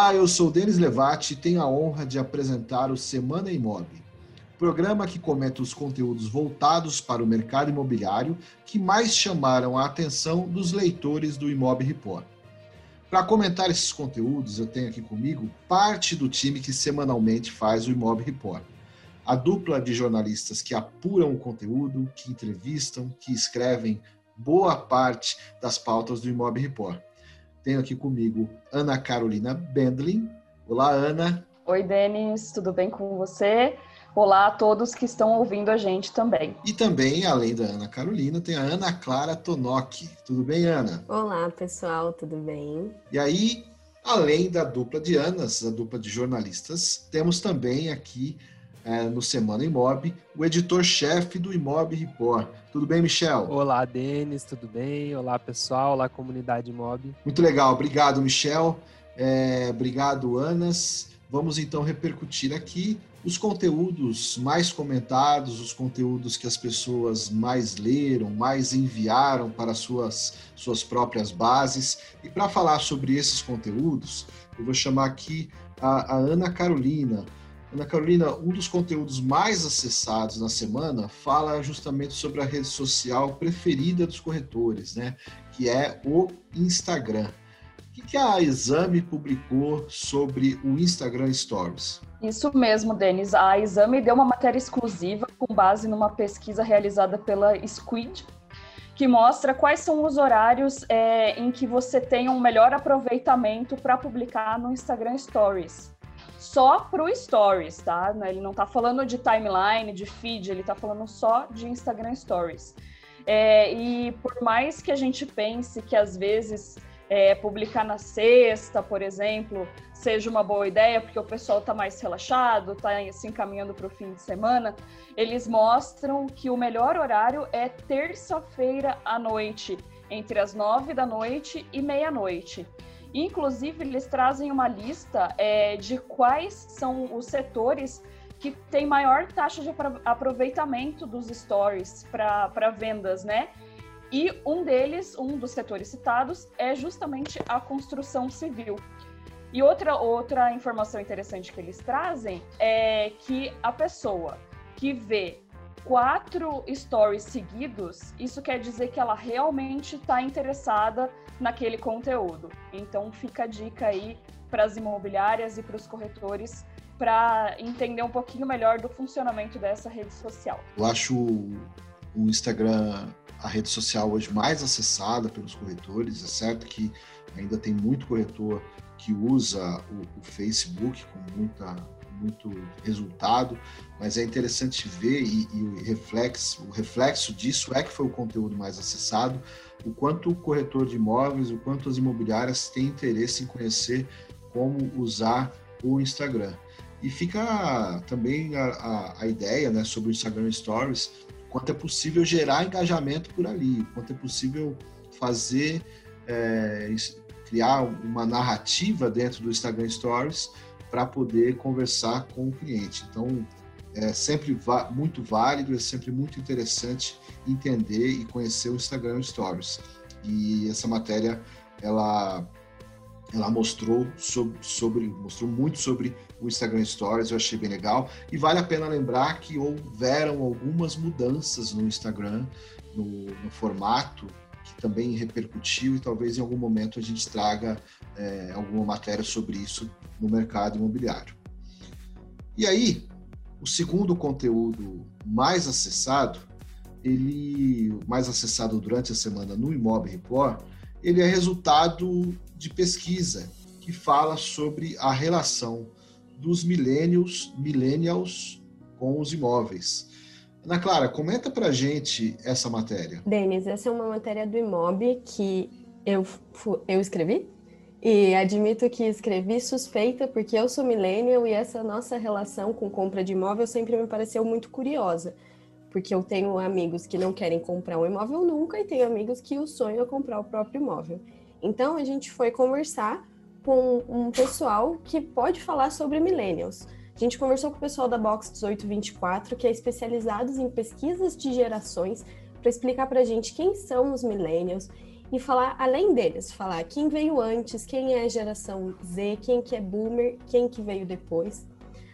Olá, eu sou Denis Levati e tenho a honra de apresentar o Semana Imob, programa que comenta os conteúdos voltados para o mercado imobiliário que mais chamaram a atenção dos leitores do Imob Report. Para comentar esses conteúdos, eu tenho aqui comigo parte do time que semanalmente faz o Imob Report. A dupla de jornalistas que apuram o conteúdo, que entrevistam, que escrevem boa parte das pautas do Imob Report. Tenho aqui comigo Ana Carolina Bendlin. Olá, Ana. Oi, Denis, tudo bem com você? Olá a todos que estão ouvindo a gente também. E também, além da Ana Carolina, tem a Ana Clara Tonoki. Tudo bem, Ana? Olá, pessoal, tudo bem? E aí, além da dupla de Anas, a dupla de jornalistas, temos também aqui é, no Semana Imob, o editor-chefe do Imob Report. Tudo bem, Michel? Olá, Denis, tudo bem? Olá, pessoal, olá, comunidade Imob. Muito legal, obrigado, Michel. É, obrigado, Anas. Vamos então repercutir aqui os conteúdos mais comentados, os conteúdos que as pessoas mais leram, mais enviaram para suas, suas próprias bases. E para falar sobre esses conteúdos, eu vou chamar aqui a, a Ana Carolina. Ana Carolina, um dos conteúdos mais acessados na semana fala justamente sobre a rede social preferida dos corretores, né? Que é o Instagram. O que a Exame publicou sobre o Instagram Stories? Isso mesmo, Denis. A Exame deu uma matéria exclusiva com base numa pesquisa realizada pela Squid, que mostra quais são os horários é, em que você tem um melhor aproveitamento para publicar no Instagram Stories só para o Stories, tá? Ele não está falando de timeline, de feed, ele está falando só de Instagram Stories. É, e por mais que a gente pense que às vezes é, publicar na sexta, por exemplo, seja uma boa ideia, porque o pessoal está mais relaxado, está se encaminhando para o fim de semana, eles mostram que o melhor horário é terça-feira à noite, entre as nove da noite e meia-noite. Inclusive, eles trazem uma lista é, de quais são os setores que têm maior taxa de aproveitamento dos stories para vendas, né? E um deles, um dos setores citados, é justamente a construção civil. E outra, outra informação interessante que eles trazem é que a pessoa que vê quatro stories seguidos, isso quer dizer que ela realmente está interessada naquele conteúdo. Então fica a dica aí para as imobiliárias e para os corretores para entender um pouquinho melhor do funcionamento dessa rede social. Eu acho o Instagram a rede social hoje mais acessada pelos corretores. É certo que ainda tem muito corretor que usa o, o Facebook com muita muito resultado, mas é interessante ver e, e, o reflexo, o reflexo disso é que foi o conteúdo mais acessado, o quanto o corretor de imóveis, o quanto as imobiliárias têm interesse em conhecer como usar o Instagram. E fica também a, a, a ideia né, sobre o Instagram Stories, quanto é possível gerar engajamento por ali, quanto é possível fazer, é, criar uma narrativa dentro do Instagram Stories para poder conversar com o cliente. Então, é sempre muito válido, é sempre muito interessante entender e conhecer o Instagram Stories. E essa matéria, ela ela mostrou sobre, sobre, mostrou muito sobre o Instagram Stories, eu achei bem legal. E vale a pena lembrar que houveram algumas mudanças no Instagram, no, no formato, que também repercutiu e talvez em algum momento a gente traga é, alguma matéria sobre isso no mercado imobiliário. E aí, o segundo conteúdo mais acessado, ele mais acessado durante a semana no Imob Report, ele é resultado de pesquisa que fala sobre a relação dos millennials, millennials com os imóveis. Ana Clara, comenta pra gente essa matéria. Denis, essa é uma matéria do Imob que eu, eu escrevi e admito que escrevi suspeita porque eu sou millennial e essa nossa relação com compra de imóvel sempre me pareceu muito curiosa. Porque eu tenho amigos que não querem comprar um imóvel nunca e tenho amigos que o sonham é comprar o próprio imóvel. Então a gente foi conversar com um pessoal que pode falar sobre millennials. A gente conversou com o pessoal da Box 1824, que é especializado em pesquisas de gerações, para explicar para a gente quem são os millennials e falar além deles, falar quem veio antes, quem é a geração Z, quem que é boomer, quem que veio depois.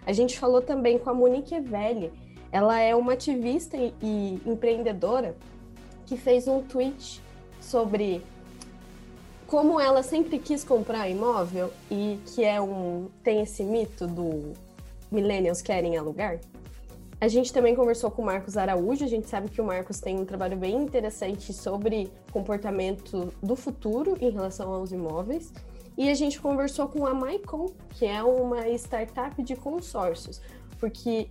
A gente falou também com a Monique Evelli, ela é uma ativista e empreendedora que fez um tweet sobre como ela sempre quis comprar imóvel e que é um tem esse mito do millennials querem alugar. A gente também conversou com o Marcos Araújo, a gente sabe que o Marcos tem um trabalho bem interessante sobre comportamento do futuro em relação aos imóveis. E a gente conversou com a Maicon, que é uma startup de consórcios, porque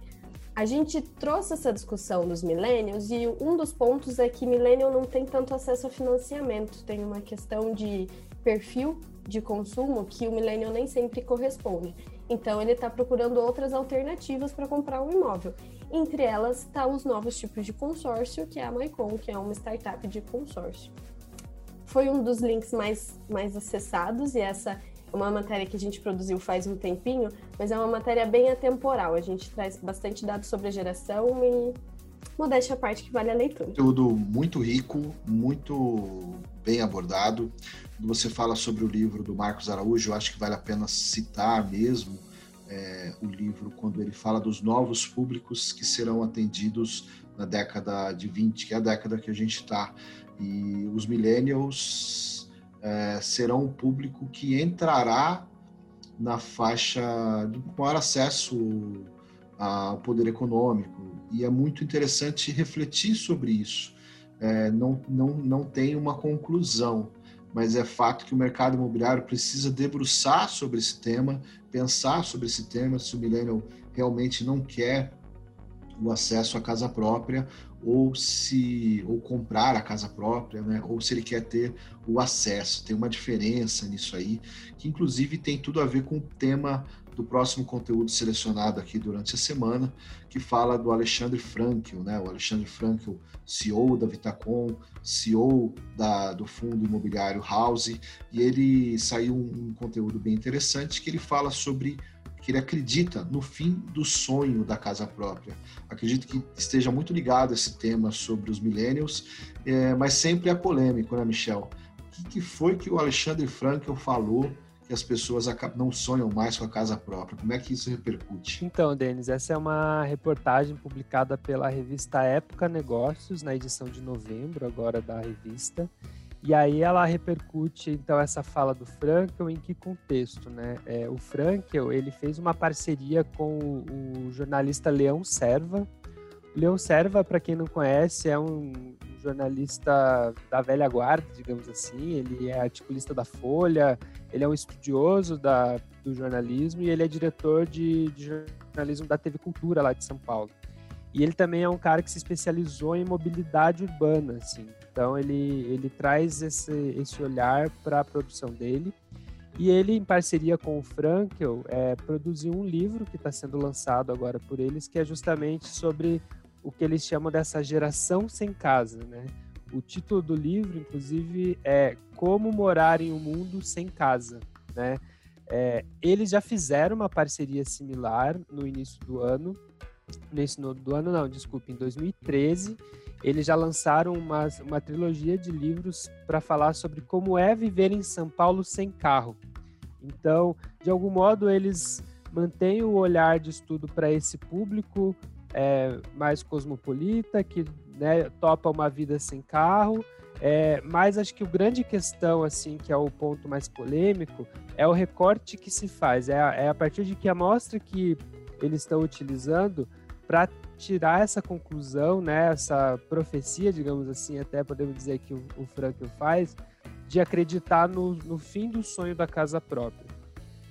a gente trouxe essa discussão dos millennials e um dos pontos é que millennial não tem tanto acesso a financiamento, tem uma questão de perfil de consumo que o millennial nem sempre corresponde. Então ele está procurando outras alternativas para comprar um imóvel. Entre elas está os novos tipos de consórcio, que é a Maicon, que é uma startup de consórcio. Foi um dos links mais, mais acessados e essa uma matéria que a gente produziu faz um tempinho, mas é uma matéria bem atemporal. A gente traz bastante dados sobre a geração e modéstia à parte que vale a leitura. Tudo muito rico, muito bem abordado. Quando você fala sobre o livro do Marcos Araújo, eu acho que vale a pena citar mesmo é, o livro quando ele fala dos novos públicos que serão atendidos na década de 20, que é a década que a gente está. E os millennials é, serão um público que entrará na faixa de maior acesso ao poder econômico. E é muito interessante refletir sobre isso. É, não, não, não tem uma conclusão, mas é fato que o mercado imobiliário precisa debruçar sobre esse tema, pensar sobre esse tema, se o millennial realmente não quer o acesso à casa própria ou se ou comprar a casa própria, né? Ou se ele quer ter o acesso. Tem uma diferença nisso aí, que inclusive tem tudo a ver com o tema do próximo conteúdo selecionado aqui durante a semana, que fala do Alexandre Frankel, né? O Alexandre Frankel, CEO da Vitacom, CEO da, do fundo imobiliário House, e ele saiu um, um conteúdo bem interessante que ele fala sobre que ele acredita no fim do sonho da casa própria. Acredito que esteja muito ligado esse tema sobre os millennials, é, mas sempre é polêmico, né, Michel? O que, que foi que o Alexandre Frankel falou que as pessoas não sonham mais com a casa própria? Como é que isso repercute? Então, Denis, essa é uma reportagem publicada pela revista Época Negócios, na edição de novembro agora da revista. E aí ela repercute então essa fala do Frankel em que contexto, né? É, o Frankel ele fez uma parceria com o, o jornalista Leão Serva. O Leão Serva, para quem não conhece, é um, um jornalista da velha guarda, digamos assim. Ele é articulista da Folha, ele é um estudioso da, do jornalismo e ele é diretor de, de jornalismo da TV Cultura lá de São Paulo. E ele também é um cara que se especializou em mobilidade urbana, assim. Então ele, ele traz esse, esse olhar para a produção dele. E ele, em parceria com o Frankel, é, produziu um livro que está sendo lançado agora por eles, que é justamente sobre o que eles chamam dessa geração sem casa, né? O título do livro, inclusive, é Como Morar em um Mundo Sem Casa, né? É, eles já fizeram uma parceria similar no início do ano, nesse no, do ano não, desculpe, em 2013, eles já lançaram uma, uma trilogia de livros para falar sobre como é viver em São Paulo sem carro. Então, de algum modo, eles mantêm o olhar de estudo para esse público é, mais cosmopolita, que né, topa uma vida sem carro. É, mas acho que o grande questão, assim, que é o ponto mais polêmico, é o recorte que se faz. É a, é a partir de que amostra que eles estão utilizando para tirar essa conclusão, né, essa profecia, digamos assim, até podemos dizer que o, o faz, de acreditar no, no fim do sonho da casa própria.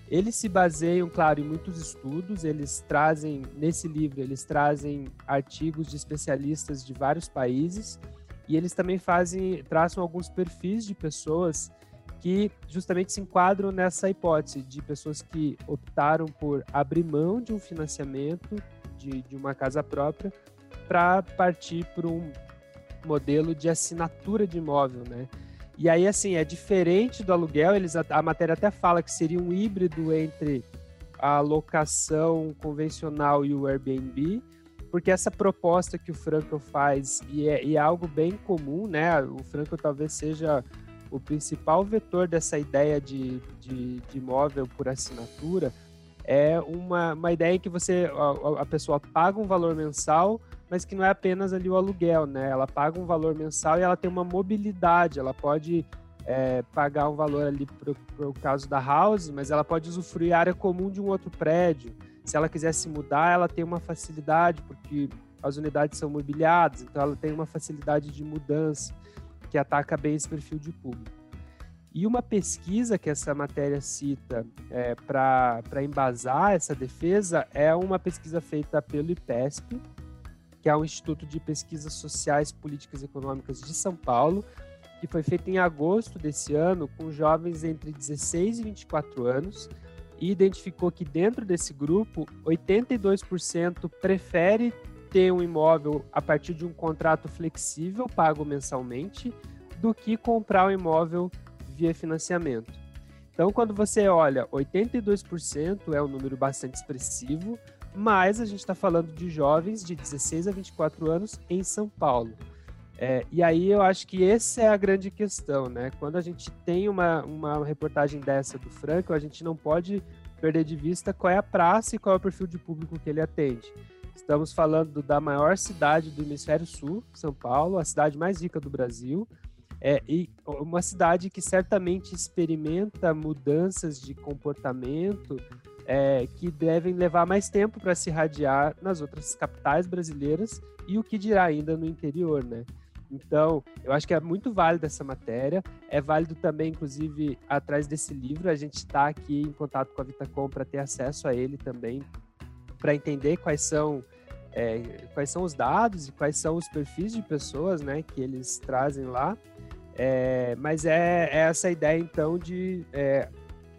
Eles se baseiam, claro, em muitos estudos, eles trazem, nesse livro, eles trazem artigos de especialistas de vários países e eles também fazem, traçam alguns perfis de pessoas que justamente se enquadram nessa hipótese de pessoas que optaram por abrir mão de um financiamento de, de uma casa própria para partir para um modelo de assinatura de imóvel, né? E aí, assim, é diferente do aluguel, eles, a, a matéria até fala que seria um híbrido entre a locação convencional e o Airbnb, porque essa proposta que o Franco faz, e é, e é algo bem comum, né? O Franco talvez seja o principal vetor dessa ideia de, de, de imóvel por assinatura é uma, uma ideia em que você a, a, pessoa paga um valor mensal, mas que não é apenas ali o aluguel, né? Ela paga um valor mensal e ela tem uma mobilidade, ela pode é, pagar um valor ali para o caso da house, mas ela pode usufruir a área comum de um outro prédio. Se ela quiser se mudar, ela tem uma facilidade, porque as unidades são mobiliadas, então ela tem uma facilidade de mudança que ataca bem esse perfil de público. E uma pesquisa que essa matéria cita é, para embasar essa defesa é uma pesquisa feita pelo IPESP, que é o Instituto de Pesquisas Sociais, Políticas e Econômicas de São Paulo, que foi feita em agosto desse ano com jovens entre 16 e 24 anos e identificou que dentro desse grupo, 82% prefere ter um imóvel a partir de um contrato flexível pago mensalmente do que comprar um imóvel via financiamento. Então, quando você olha, 82% é um número bastante expressivo, mas a gente está falando de jovens de 16 a 24 anos em São Paulo. É, e aí eu acho que essa é a grande questão, né? Quando a gente tem uma, uma reportagem dessa do Franco, a gente não pode perder de vista qual é a praça e qual é o perfil de público que ele atende. Estamos falando da maior cidade do hemisfério sul, São Paulo, a cidade mais rica do Brasil, é, e uma cidade que certamente experimenta mudanças de comportamento é, que devem levar mais tempo para se irradiar nas outras capitais brasileiras e o que dirá ainda no interior, né? Então, eu acho que é muito válido essa matéria. É válido também, inclusive, atrás desse livro. A gente está aqui em contato com a Vitacom para ter acesso a ele também, para entender quais são é, quais são os dados e quais são os perfis de pessoas né, que eles trazem lá. É, mas é, é, essa ideia, então, de é,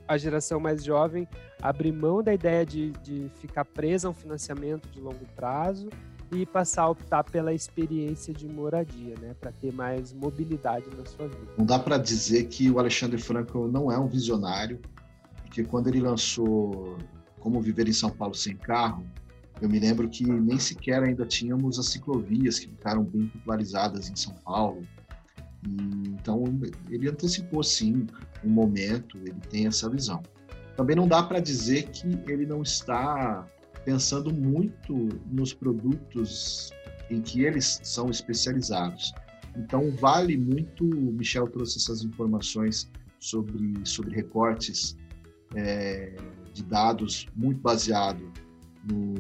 a geração mais jovem abrir mão da ideia de, de ficar presa a um financiamento de longo prazo e passar a optar pela experiência de moradia, né, para ter mais mobilidade na sua vida. Não dá para dizer que o Alexandre Franco não é um visionário, porque quando ele lançou Como Viver em São Paulo Sem Carro, eu me lembro que nem sequer ainda tínhamos as ciclovias que ficaram bem popularizadas em São Paulo. E, então ele antecipou sim um momento, ele tem essa visão. Também não dá para dizer que ele não está pensando muito nos produtos em que eles são especializados. Então, vale muito, Michel trouxe essas informações sobre, sobre recortes é, de dados muito baseado no,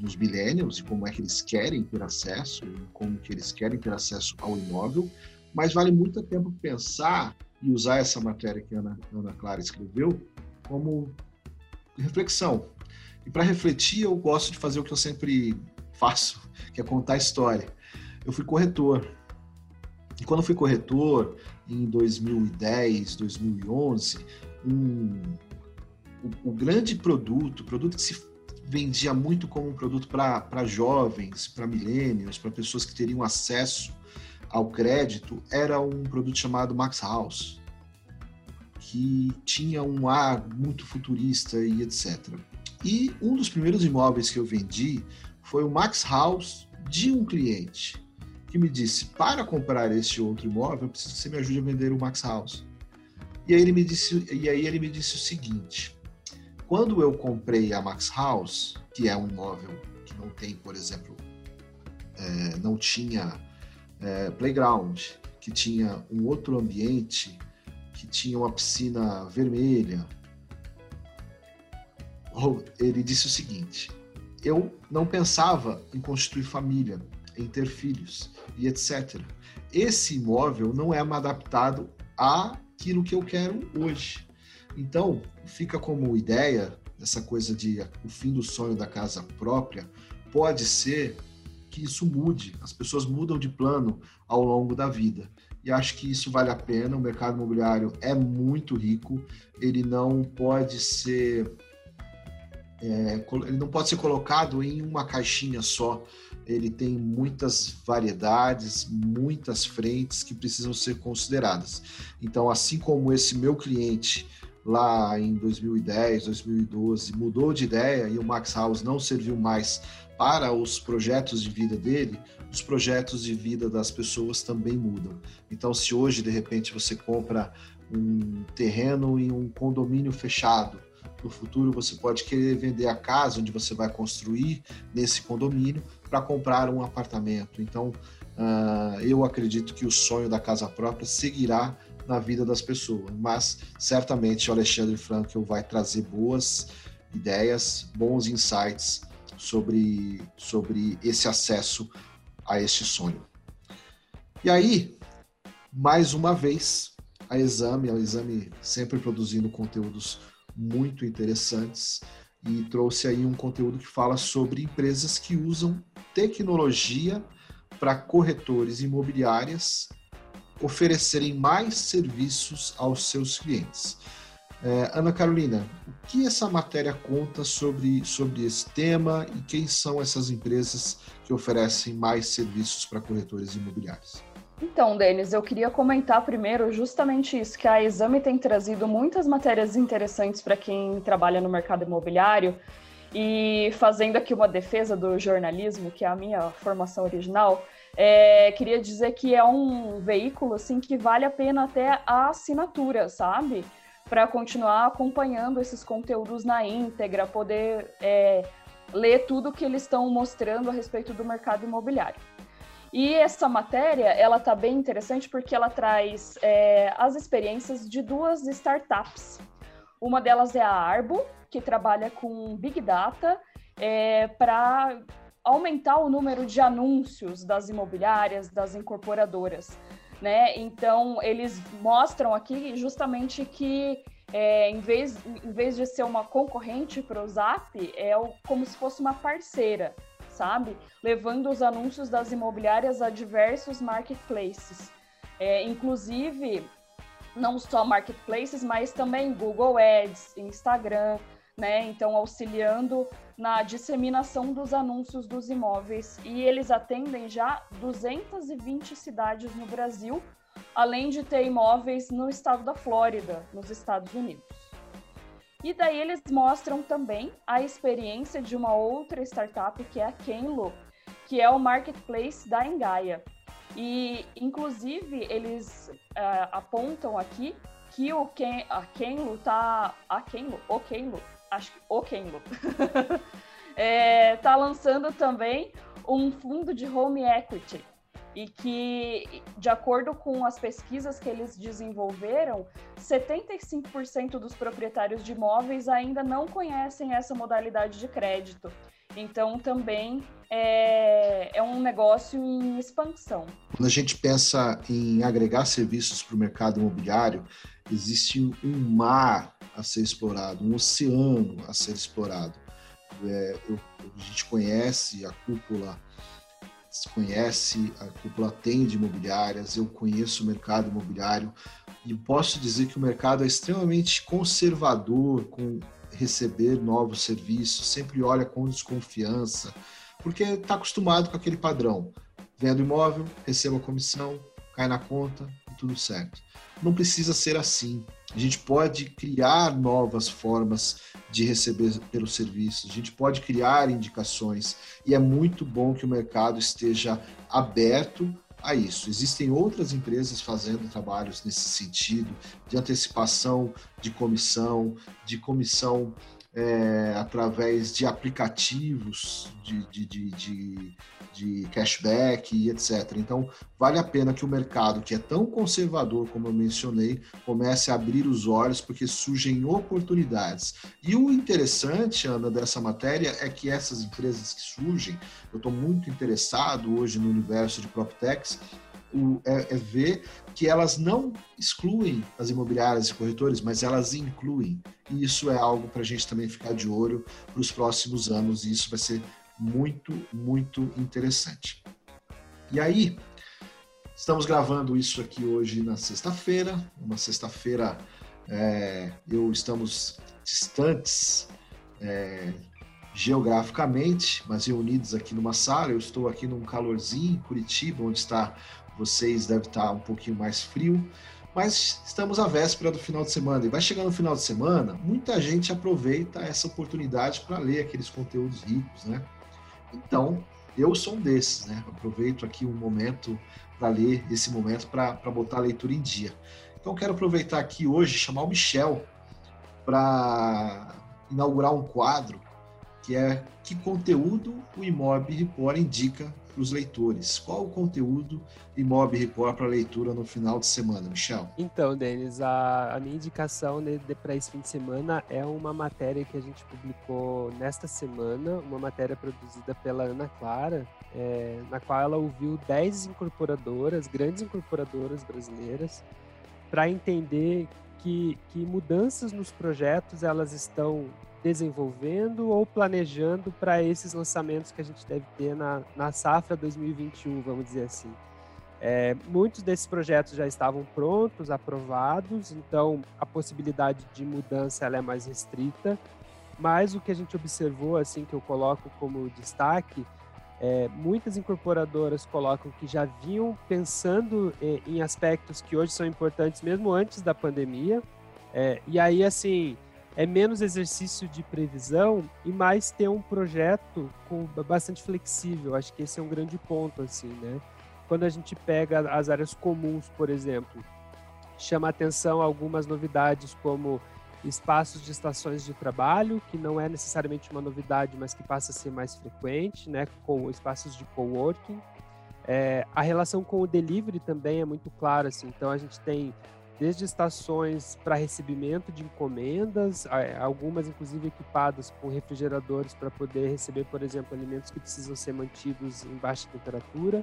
nos millennials como é que eles querem ter acesso, como que eles querem ter acesso ao imóvel, mas vale muito tempo pensar e usar essa matéria que a Ana, Ana Clara escreveu como reflexão. E para refletir, eu gosto de fazer o que eu sempre faço, que é contar história. Eu fui corretor. E quando eu fui corretor, em 2010, 2011, um, o, o grande produto, o produto que se vendia muito como um produto para jovens, para milênios, para pessoas que teriam acesso ao crédito, era um produto chamado Max House, que tinha um ar muito futurista e etc. E um dos primeiros imóveis que eu vendi foi o Max House de um cliente que me disse: para comprar este outro imóvel, eu preciso que você me ajude a vender o Max House. E aí ele me disse, e aí ele me disse o seguinte: quando eu comprei a Max House, que é um imóvel que não tem, por exemplo, é, não tinha é, playground, que tinha um outro ambiente, que tinha uma piscina vermelha, ele disse o seguinte: eu não pensava em constituir família, em ter filhos e etc. Esse imóvel não é adaptado àquilo que eu quero hoje. Então, fica como ideia essa coisa de o fim do sonho da casa própria, pode ser que isso mude. As pessoas mudam de plano ao longo da vida. E acho que isso vale a pena. O mercado imobiliário é muito rico, ele não pode ser é, ele não pode ser colocado em uma caixinha só. Ele tem muitas variedades, muitas frentes que precisam ser consideradas. Então, assim como esse meu cliente lá em 2010, 2012 mudou de ideia e o Max House não serviu mais para os projetos de vida dele, os projetos de vida das pessoas também mudam. Então, se hoje, de repente, você compra um terreno em um condomínio fechado, no futuro você pode querer vender a casa onde você vai construir nesse condomínio para comprar um apartamento. Então, uh, eu acredito que o sonho da casa própria seguirá na vida das pessoas, mas certamente o Alexandre Frankel vai trazer boas ideias, bons insights sobre, sobre esse acesso a este sonho. E aí, mais uma vez, a Exame, a Exame sempre produzindo conteúdos muito interessantes e trouxe aí um conteúdo que fala sobre empresas que usam tecnologia para corretores imobiliárias oferecerem mais serviços aos seus clientes. É, Ana Carolina, o que essa matéria conta sobre, sobre esse tema e quem são essas empresas que oferecem mais serviços para corretores imobiliários? Então, Denis, eu queria comentar primeiro justamente isso, que a Exame tem trazido muitas matérias interessantes para quem trabalha no mercado imobiliário e fazendo aqui uma defesa do jornalismo, que é a minha formação original, é, queria dizer que é um veículo assim que vale a pena até a assinatura, sabe? Para continuar acompanhando esses conteúdos na íntegra, poder é, ler tudo que eles estão mostrando a respeito do mercado imobiliário. E essa matéria, ela está bem interessante porque ela traz é, as experiências de duas startups. Uma delas é a Arbo, que trabalha com Big Data é, para aumentar o número de anúncios das imobiliárias, das incorporadoras né? Então eles mostram aqui justamente que é, em, vez, em vez de ser uma concorrente para o Zap, é como se fosse uma parceira, sabe? Levando os anúncios das imobiliárias a diversos marketplaces. É, inclusive, não só marketplaces, mas também Google Ads, Instagram, né? Então, auxiliando na disseminação dos anúncios dos imóveis. E eles atendem já 220 cidades no Brasil, além de ter imóveis no estado da Flórida, nos Estados Unidos. E daí eles mostram também a experiência de uma outra startup que é a Kenlo, que é o marketplace da Engaia. E, inclusive, eles uh, apontam aqui que o Ken, a Kenlo tá... A Kenlo? O Kenlo acho que o está é, tá lançando também um fundo de home equity e que, de acordo com as pesquisas que eles desenvolveram, 75% dos proprietários de imóveis ainda não conhecem essa modalidade de crédito. Então, também é, é um negócio em expansão. Quando a gente pensa em agregar serviços para o mercado imobiliário, existe um mar a ser explorado, um oceano a ser explorado. É, eu, a gente conhece a cúpula, conhece, a cúpula atende imobiliárias, eu conheço o mercado imobiliário e posso dizer que o mercado é extremamente conservador com receber novos serviços, sempre olha com desconfiança, porque está acostumado com aquele padrão. Vendo imóvel, receba a comissão, cai na conta tudo certo. Não precisa ser assim. A gente pode criar novas formas de receber pelos serviços, a gente pode criar indicações e é muito bom que o mercado esteja aberto a isso. Existem outras empresas fazendo trabalhos nesse sentido, de antecipação de comissão, de comissão é, através de aplicativos de, de, de, de, de cashback e etc. Então, vale a pena que o mercado, que é tão conservador como eu mencionei, comece a abrir os olhos, porque surgem oportunidades. E o interessante, Ana, dessa matéria é que essas empresas que surgem, eu estou muito interessado hoje no universo de PropTechs, o, é, é, ver que elas não excluem as imobiliárias e corretores, mas elas incluem. E isso é algo para a gente também ficar de olho para os próximos anos, e isso vai ser muito, muito interessante. E aí, estamos gravando isso aqui hoje na sexta-feira, uma sexta-feira, é, eu estamos distantes é, geograficamente, mas reunidos aqui numa sala. Eu estou aqui num calorzinho em Curitiba, onde está vocês deve estar um pouquinho mais frio, mas estamos à véspera do final de semana. E vai chegando o final de semana, muita gente aproveita essa oportunidade para ler aqueles conteúdos ricos, né? Então, eu sou um desses, né? Aproveito aqui um momento para ler, esse momento para botar a leitura em dia. Então, quero aproveitar aqui hoje chamar o Michel para inaugurar um quadro que é que conteúdo o Imob Report indica para os leitores. Qual o conteúdo Imob Report para leitura no final de semana, Michel? Então, Denis, a, a minha indicação para esse fim de semana é uma matéria que a gente publicou nesta semana, uma matéria produzida pela Ana Clara, é, na qual ela ouviu 10 incorporadoras, grandes incorporadoras brasileiras, para entender que, que mudanças nos projetos elas estão desenvolvendo ou planejando para esses lançamentos que a gente deve ter na, na safra 2021, vamos dizer assim. É, muitos desses projetos já estavam prontos, aprovados, então a possibilidade de mudança ela é mais restrita. Mas o que a gente observou, assim, que eu coloco como destaque, é, muitas incorporadoras colocam que já vinham pensando em, em aspectos que hoje são importantes mesmo antes da pandemia. É, e aí, assim, é menos exercício de previsão e mais ter um projeto com bastante flexível. Acho que esse é um grande ponto, assim, né? Quando a gente pega as áreas comuns, por exemplo, chama atenção algumas novidades como espaços de estações de trabalho, que não é necessariamente uma novidade, mas que passa a ser mais frequente, né? Com espaços de coworking. É, a relação com o delivery também é muito clara, assim. Então a gente tem desde estações para recebimento de encomendas, algumas inclusive equipadas com refrigeradores para poder receber, por exemplo, alimentos que precisam ser mantidos em baixa temperatura.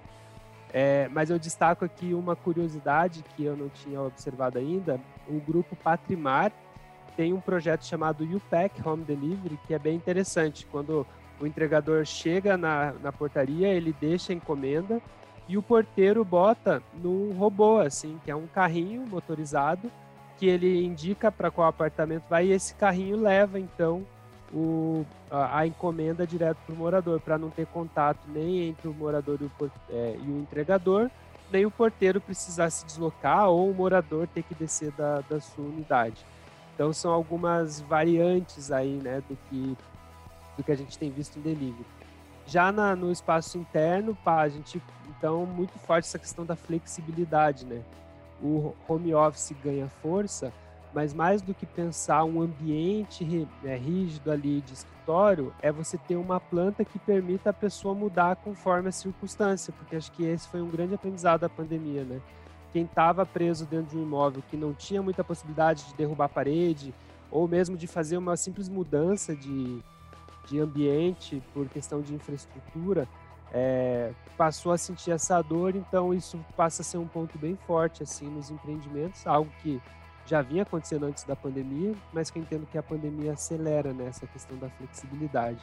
É, mas eu destaco aqui uma curiosidade que eu não tinha observado ainda: o grupo Patrimar tem um projeto chamado UPack Home Delivery, que é bem interessante. Quando o entregador chega na, na portaria, ele deixa a encomenda e o porteiro bota num robô, assim, que é um carrinho motorizado que ele indica para qual apartamento vai e esse carrinho leva então o, a, a encomenda direto para o morador, para não ter contato nem entre o morador e o, é, e o, entregador, nem o porteiro precisar se deslocar ou o morador ter que descer da, da sua unidade. Então são algumas variantes aí, né, do que, do que a gente tem visto em delivery. Já na, no espaço interno, pá, a gente, então, muito forte essa questão da flexibilidade, né? O home office ganha força, mas mais do que pensar um ambiente é, rígido ali de escritório, é você ter uma planta que permita a pessoa mudar conforme a circunstância, porque acho que esse foi um grande aprendizado da pandemia, né? Quem estava preso dentro de um imóvel que não tinha muita possibilidade de derrubar a parede, ou mesmo de fazer uma simples mudança de, de ambiente, por questão de infraestrutura, é, passou a sentir essa dor, então isso passa a ser um ponto bem forte assim nos empreendimentos, algo que já vinha acontecendo antes da pandemia, mas que eu entendo que a pandemia acelera nessa né, questão da flexibilidade.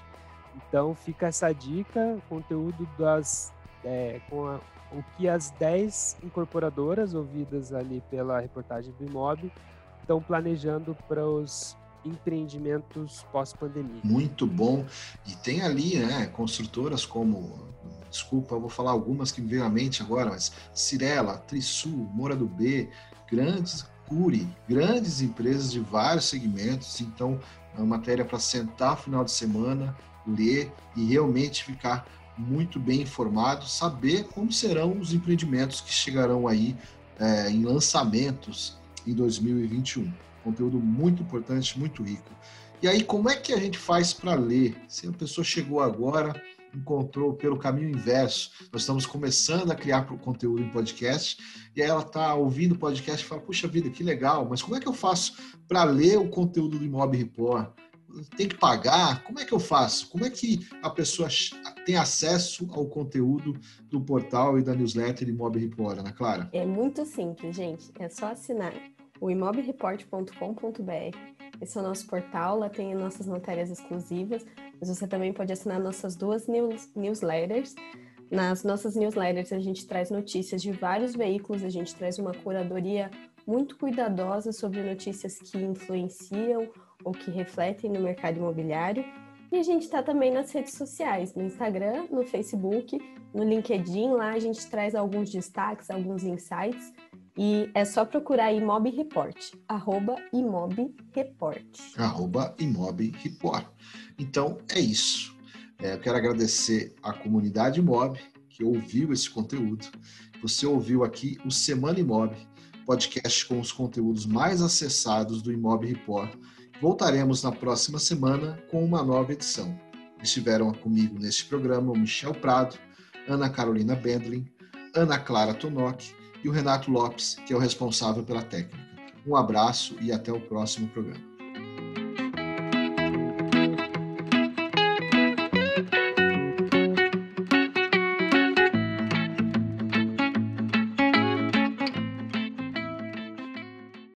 Então fica essa dica, conteúdo das é, com a, o que as 10 incorporadoras ouvidas ali pela reportagem do Imob estão planejando para os empreendimentos pós-pandemia. Muito bom. E tem ali, né, construtoras como, desculpa, vou falar algumas que me veio à mente agora, mas Cirela, Trisul, Moura do B, grandes Curi, grandes empresas de vários segmentos. Então, é uma matéria para sentar final de semana, ler e realmente ficar muito bem informado, saber como serão os empreendimentos que chegarão aí é, em lançamentos em 2021 conteúdo muito importante, muito rico. E aí, como é que a gente faz para ler? Se a pessoa chegou agora, encontrou pelo caminho inverso, nós estamos começando a criar conteúdo em podcast, e aí ela está ouvindo o podcast e fala: Puxa vida, que legal, mas como é que eu faço para ler o conteúdo do Imob Report? Tem que pagar? Como é que eu faço? Como é que a pessoa tem acesso ao conteúdo do portal e da newsletter Imob Report, Ana Clara? É muito simples, gente. É só assinar o imobreport.com.br. Esse é o nosso portal, lá tem nossas matérias exclusivas, mas você também pode assinar nossas duas news, newsletters. Nas nossas newsletters, a gente traz notícias de vários veículos, a gente traz uma curadoria muito cuidadosa sobre notícias que influenciam ou que refletem no mercado imobiliário. E a gente está também nas redes sociais, no Instagram, no Facebook, no LinkedIn. Lá a gente traz alguns destaques, alguns insights e é só procurar Imob Report, arroba Imob Report. Arroba Imob Report. Então, é isso. É, eu quero agradecer à comunidade Imob que ouviu esse conteúdo. Você ouviu aqui o Semana Imob, podcast com os conteúdos mais acessados do Imob Report. Voltaremos na próxima semana com uma nova edição. Estiveram comigo neste programa o Michel Prado, Ana Carolina Bendlin, Ana Clara Tonoc e o Renato Lopes, que é o responsável pela técnica. Um abraço e até o próximo programa.